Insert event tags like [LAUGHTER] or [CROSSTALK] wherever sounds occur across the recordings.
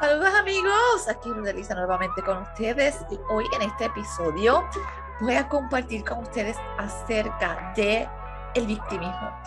Saludos amigos, aquí Rodelisa nuevamente con ustedes y hoy en este episodio voy a compartir con ustedes acerca de el victimismo.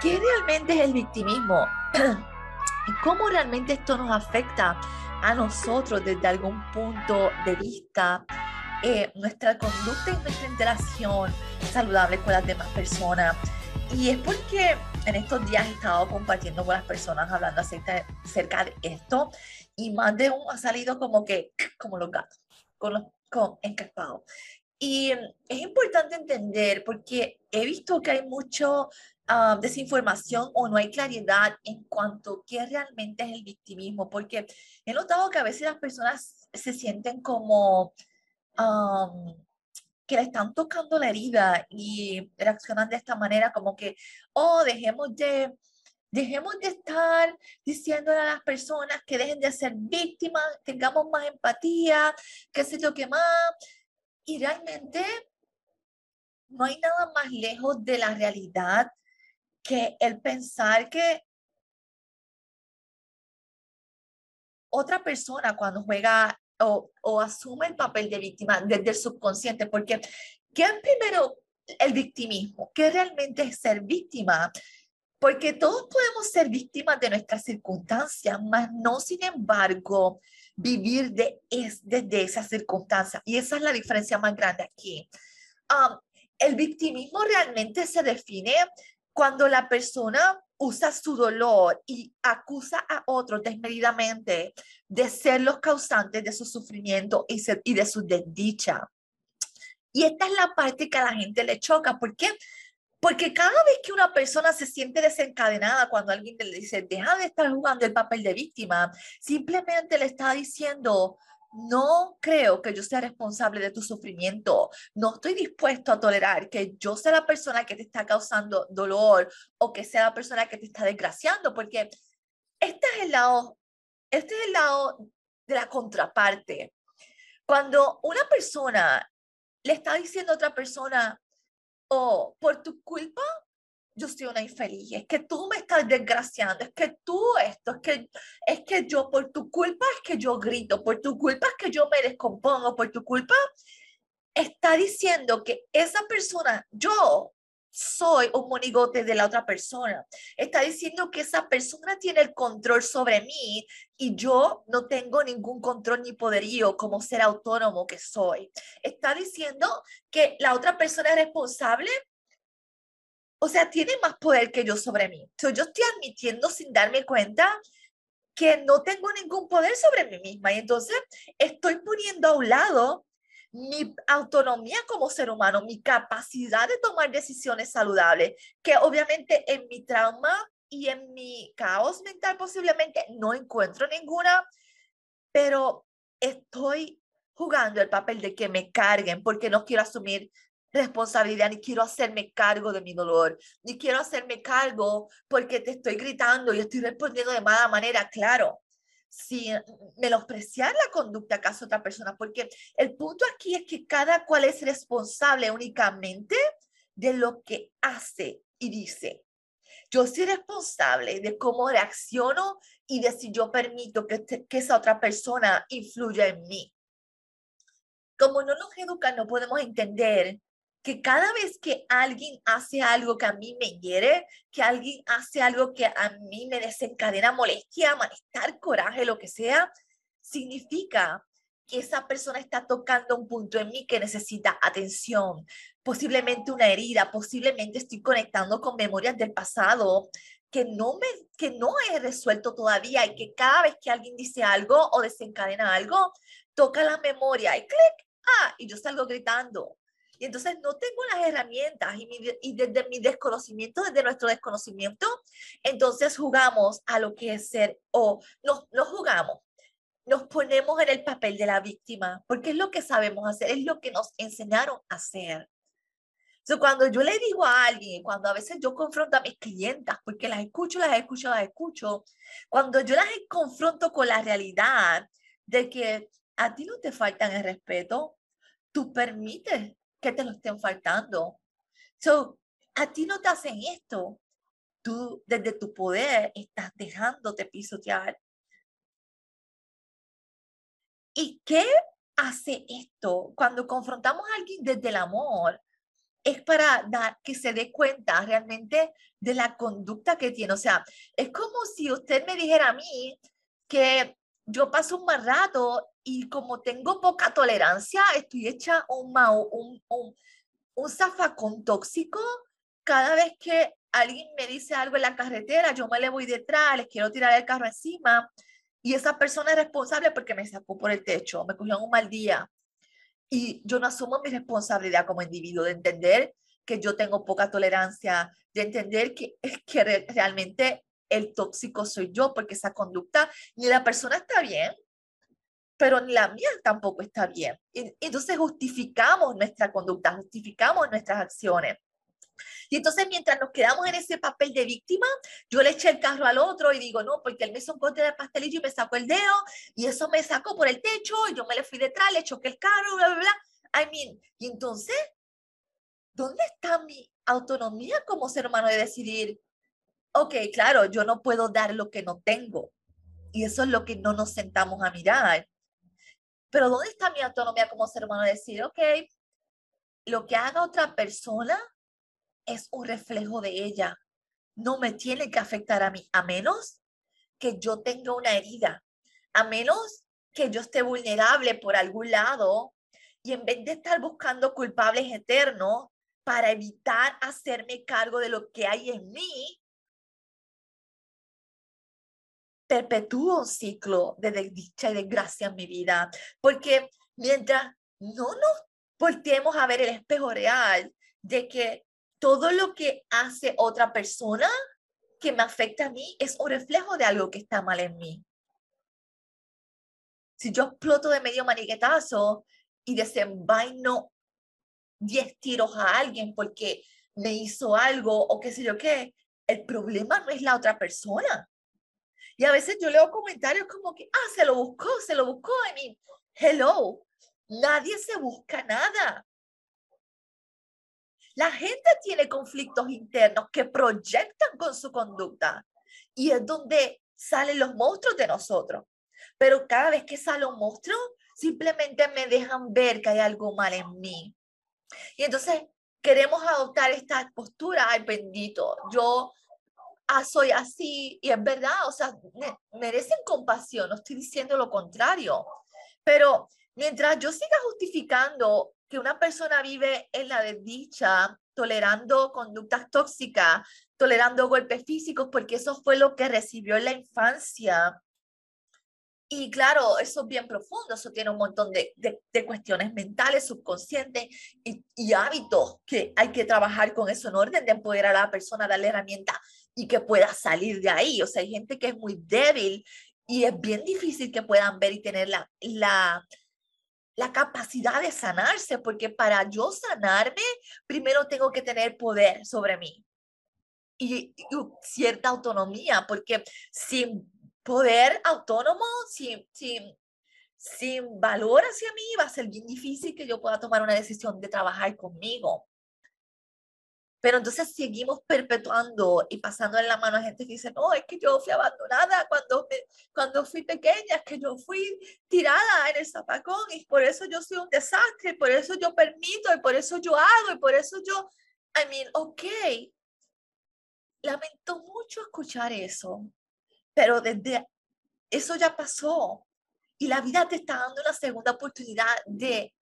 ¿Qué realmente es el victimismo? [CLEARS THROAT] ¿Y cómo realmente esto nos afecta a nosotros desde algún punto de vista? Eh, nuestra conducta y nuestra interacción saludable con las demás personas. Y es porque en estos días he estado compartiendo con las personas hablando acerca, acerca de esto y más de uno ha salido como que, [CLEARS THROAT] como los gatos, con los con. Y es importante entender porque he visto que hay mucho uh, desinformación o no hay claridad en cuanto a qué realmente es el victimismo, porque he notado que a veces las personas se sienten como um, que le están tocando la herida y reaccionan de esta manera como que, oh, dejemos de Dejemos de estar diciéndole a las personas que dejen de ser víctimas, tengamos más empatía, qué sé yo qué más. Y realmente no hay nada más lejos de la realidad que el pensar que otra persona cuando juega o, o, asume el papel de víctima desde el subconsciente, porque ¿qué es primero el victimismo? ¿Qué realmente es ser víctima? Porque todos podemos ser víctimas de nuestras circunstancias, mas no, sin embargo, vivir de es, desde esas circunstancias. Y esa es la diferencia más grande aquí. Um, el victimismo realmente se define cuando la persona usa su dolor y acusa a otros desmedidamente de ser los causantes de su sufrimiento y, de su desdicha. Y esta es la parte que a la gente le choca. ¿Por qué? Porque cada vez que una persona se siente desencadenada cuando alguien le dice, deja de estar jugando el papel de víctima, simplemente le está diciendo, no creo que yo sea responsable de tu sufrimiento. No estoy dispuesto a tolerar que yo sea la persona que te está causando dolor o que sea la persona que te está desgraciando, porque este es el lado, este es el lado de la contraparte. Cuando una persona le está diciendo a otra persona, oh, por tu culpa yo soy una infeliz, es que tú me estás desgraciando, es que tú esto, es que, es que yo por tu culpa es que yo grito, por tu culpa es que yo me descompongo, por tu culpa está diciendo que esa persona, yo soy un monigote de la otra persona. Está diciendo que esa persona tiene el control sobre mí y yo no tengo ningún control ni poderío como ser autónomo que soy. Está diciendo que la otra persona es responsable. O sea, tiene más poder que yo sobre mí. Entonces, yo estoy admitiendo sin darme cuenta que no tengo ningún poder sobre mí misma y entonces estoy poniendo a un lado mi autonomía como ser humano, mi capacidad de tomar decisiones saludables, que obviamente en mi trauma y en mi caos mental posiblemente no encuentro ninguna, pero estoy jugando el papel de que me carguen porque no quiero asumir responsabilidad, ni quiero hacerme cargo de mi dolor, ni quiero hacerme cargo porque te estoy gritando y estoy respondiendo de mala manera, claro sin menospreciar la conducta acaso otra persona, porque el punto aquí es que cada cual es responsable únicamente de lo que hace y dice. Yo soy responsable de cómo reacciono y de si yo permito que, que esa otra persona influya en mí. Como no nos educan, no podemos entender que cada vez que alguien hace algo que a mí me hiere, que alguien hace algo que a mí me desencadena molestia, malestar, coraje, lo que sea, significa que esa persona está tocando un punto en mí que necesita atención, posiblemente una herida, posiblemente estoy conectando con memorias del pasado que no me que no he resuelto todavía y que cada vez que alguien dice algo o desencadena algo, toca la memoria y clic, ah, y yo salgo gritando y entonces no tengo las herramientas y, desde mi desconocimiento, desde nuestro desconocimiento, entonces jugamos a lo que es ser o no, no jugamos. Nos ponemos en el papel de la víctima porque es lo que sabemos hacer, es lo que nos enseñaron a hacer. So, cuando yo le digo a alguien, cuando a veces yo confronto a mis clientas, porque las escucho, las escucho, las escucho, cuando yo las confronto con la realidad de que a ti no te faltan el respeto, tú permites que te lo estén faltando. So, a ti no te hacen esto. Tú desde tu poder estás dejándote pisotear. ¿Y qué hace esto? Cuando confrontamos a alguien desde el amor, es para dar que se dé cuenta realmente de la conducta que tiene. O sea, es como si usted me dijera a mí que yo paso un mal rato y como tengo poca tolerancia, estoy hecha un, un, un, un zafacón tóxico. Cada vez que alguien me dice algo en la carretera, yo me le voy detrás, les quiero tirar el carro encima y esa persona es responsable porque me sacó por el techo, me cogió un mal día. Y yo no asumo mi responsabilidad como individuo de entender que yo tengo poca tolerancia, de entender que, [LAUGHS] que realmente el tóxico soy yo, porque esa conducta ni la persona está bien, pero ni la mía tampoco está bien. Y, entonces justificamos nuestra conducta, justificamos nuestras acciones. Y entonces mientras nos quedamos en ese papel de víctima, yo le eché el carro al otro y digo, no, porque él me hizo un corte de pastelillo y me sacó el dedo y eso me sacó por el techo y yo me le fui detrás, le choqué el carro, bla, bla, bla. I mean, y entonces, ¿dónde está mi autonomía como ser humano de decidir, ok, claro, yo no puedo dar lo que no tengo? Y eso es lo que no nos sentamos a mirar. Pero ¿dónde está mi autonomía como ser humano de decir, ok, lo que haga otra persona es un reflejo de ella. No me tiene que afectar a mí, a menos que yo tenga una herida, a menos que yo esté vulnerable por algún lado y en vez de estar buscando culpables eternos para evitar hacerme cargo de lo que hay en mí, perpetúo un ciclo de desdicha y desgracia en mi vida. Porque mientras no nos volteemos a ver el espejo real de que todo lo que hace otra persona que me afecta a mí es un reflejo de algo que está mal en mí. Si yo exploto de medio maniquetazo y desenvaino 10 tiros a alguien porque me hizo algo o qué sé yo qué, el problema no es la otra persona. Y a veces yo leo comentarios como que, ah, se lo buscó, se lo buscó. I mean, hello, nadie se busca nada. La gente tiene conflictos internos que proyectan con su conducta y es donde salen los monstruos de nosotros. Pero cada vez que sale un monstruo, simplemente me dejan ver que hay algo mal en mí. Y entonces queremos adoptar esta postura, ay bendito, yo ah, soy así y es verdad, o sea, merecen compasión, no estoy diciendo lo contrario, pero mientras yo siga justificando que una persona vive en la desdicha, tolerando conductas tóxicas, tolerando golpes físicos, porque eso fue lo que recibió en la infancia. Y claro, eso es bien profundo, eso tiene un montón de, de, cuestiones mentales, subconscientes y, y, hábitos que hay que trabajar con eso en orden de empoderar a la persona, darle herramientas y que pueda salir de ahí. O sea, hay gente que es muy débil y es bien difícil que puedan ver y tener la, la, la capacidad de sanarse, porque para yo sanarme, primero tengo que tener poder sobre mí y, cierta autonomía, porque sin poder autónomo, sin, sin, sin valor hacia mí, va a ser bien difícil que yo pueda tomar una decisión de trabajar conmigo. Pero entonces seguimos perpetuando y pasando en la mano a gente que dice, no, es que yo fui abandonada cuando, cuando fui pequeña, es que yo fui tirada en el zapacón y por eso yo soy un desastre, por eso yo permito, y por eso yo hago, y por eso yo, I mean, ok, lamento mucho escuchar eso, pero desde eso ya pasó. Y la vida te está dando una segunda oportunidad de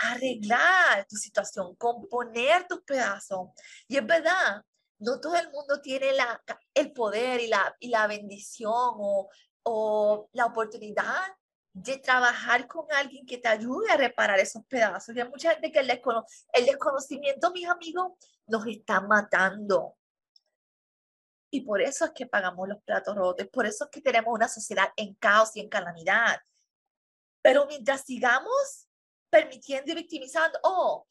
arreglar tu situación, componer tus pedazos. Y es verdad, no todo el mundo tiene la, el poder y la, y la bendición o, o la oportunidad de trabajar con alguien que te ayude a reparar esos pedazos. Y hay mucha gente que el, el desconocimiento, mis amigos, nos está matando. Y por eso es que pagamos los platos rotos, por eso es que tenemos una sociedad en caos y en calamidad. Pero mientras sigamos permitiendo y victimizando, oh,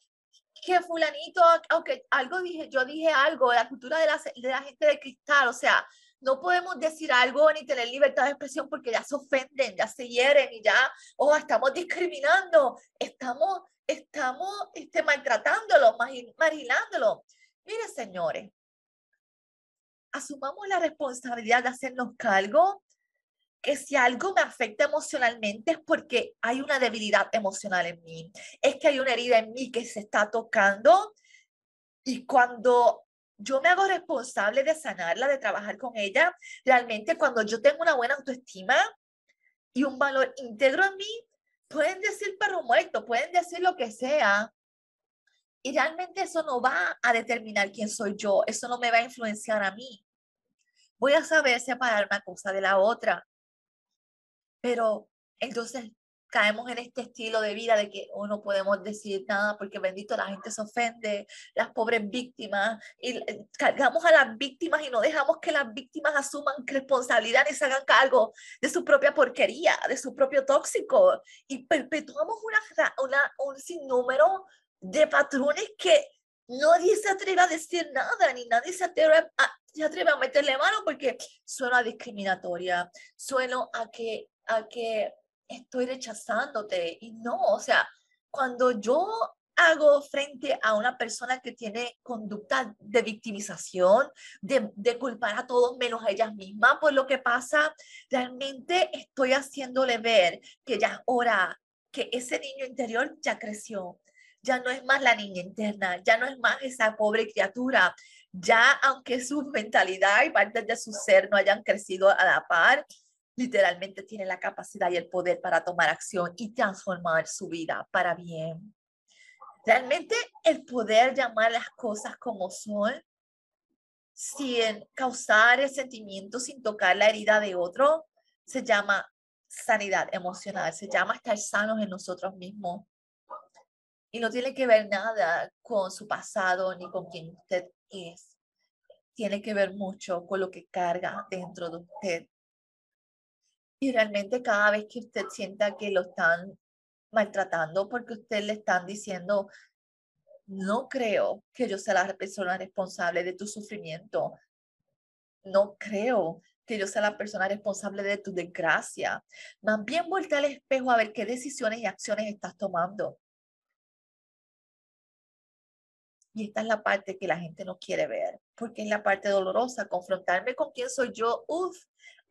que fulanito, aunque algo dije, yo dije algo, la cultura de la, de la gente de cristal, o sea, no podemos decir algo ni tener libertad de expresión porque ya se ofenden, ya se hieren y ya, oh, estamos discriminando, estamos, estamos este, maltratándolo, marginándolo. Mire, señores, asumamos la responsabilidad de hacernos cargo que si algo me afecta emocionalmente es porque hay una debilidad emocional en mí, es que hay una herida en mí que se está tocando y cuando yo me hago responsable de sanarla, de trabajar con ella, realmente cuando yo tengo una buena autoestima y un valor íntegro en mí, pueden decir perro muerto, pueden decir lo que sea. Y realmente eso no va a determinar quién soy yo, eso no me va a influenciar a mí. Voy a saber separar una cosa de la otra. Pero entonces caemos en este estilo de vida de que oh, no podemos decir nada porque bendito la gente se ofende, las pobres víctimas, y eh, cargamos a las víctimas y no dejamos que las víctimas asuman responsabilidad ni se hagan cargo de su propia porquería, de su propio tóxico, y perpetuamos una, una, un sinnúmero de patrones que nadie se atreve a decir nada, ni nadie se atreve a, se atreve a meterle mano porque suena discriminatoria, suena a que a que estoy rechazándote. Y no, o sea, cuando yo hago frente a una persona que tiene conducta de victimización, de, de, culpar a todos menos a ellas mismas por lo que pasa, realmente estoy haciéndole ver que ya es hora, que ese niño interior ya creció, ya no es más la niña interna, ya no es más esa pobre criatura, ya aunque su [LAUGHS] mentalidad y partes de su ser no hayan crecido a la par, literalmente tiene la capacidad y el poder para tomar acción y transformar su vida para bien. Realmente el poder llamar las cosas como son sin causar el sentimiento, sin tocar la herida de otro, se llama sanidad emocional, se llama estar sanos en nosotros mismos. Y no tiene que ver nada con su pasado ni con quien usted es. Tiene que ver mucho con lo que carga dentro de usted. Y realmente cada vez que usted sienta que lo están maltratando porque usted le están diciendo, no creo que yo sea la persona responsable de tu sufrimiento. No creo que yo sea la persona responsable de tu desgracia. Más bien vuelta al espejo a ver qué decisiones y acciones estás tomando. Y esta es la parte que la gente no quiere ver, porque es la parte dolorosa, confrontarme con quién soy yo. Uf,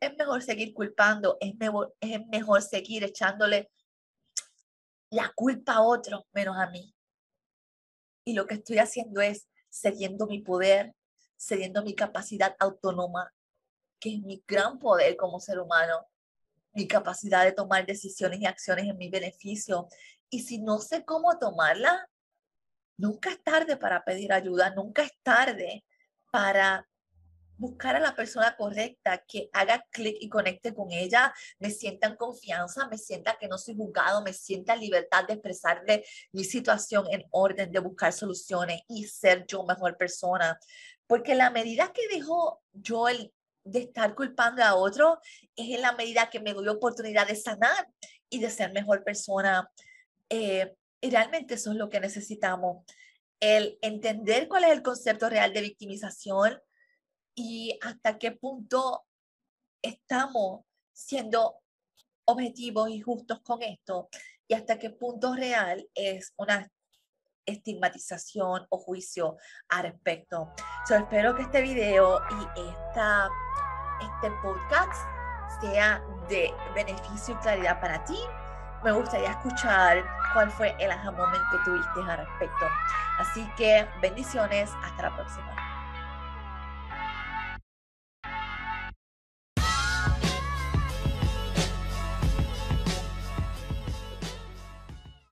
es mejor seguir culpando, es mejor, seguir echándole la culpa a otro menos a mí. Y lo que estoy haciendo es cediendo mi poder, cediendo mi capacidad autónoma, que es mi gran poder como ser humano, mi capacidad de tomar decisiones y acciones en mi beneficio. Y si no sé cómo tomarla, nunca es tarde para pedir ayuda, nunca es tarde para buscar a la persona correcta que haga clic y conecte con ella, me sienta en confianza, me sienta que no soy juzgado, me sienta en libertad de expresarle mi situación en orden, de buscar soluciones y ser yo mejor persona. Porque la medida que dejo yo el de estar culpando a otro es en la medida que me doy oportunidad de sanar y de ser mejor persona. Eh, y realmente eso es lo que necesitamos. El entender cuál es el concepto real de victimización, y hasta qué punto estamos siendo objetivos y justos con esto y hasta qué punto real es una estigmatización o juicio al respecto. Espero que este video y esta, este podcast sea de beneficio y claridad para ti. Me gustaría escuchar cuál fue el aha moment que tuviste al respecto. Así que bendiciones, hasta la próxima.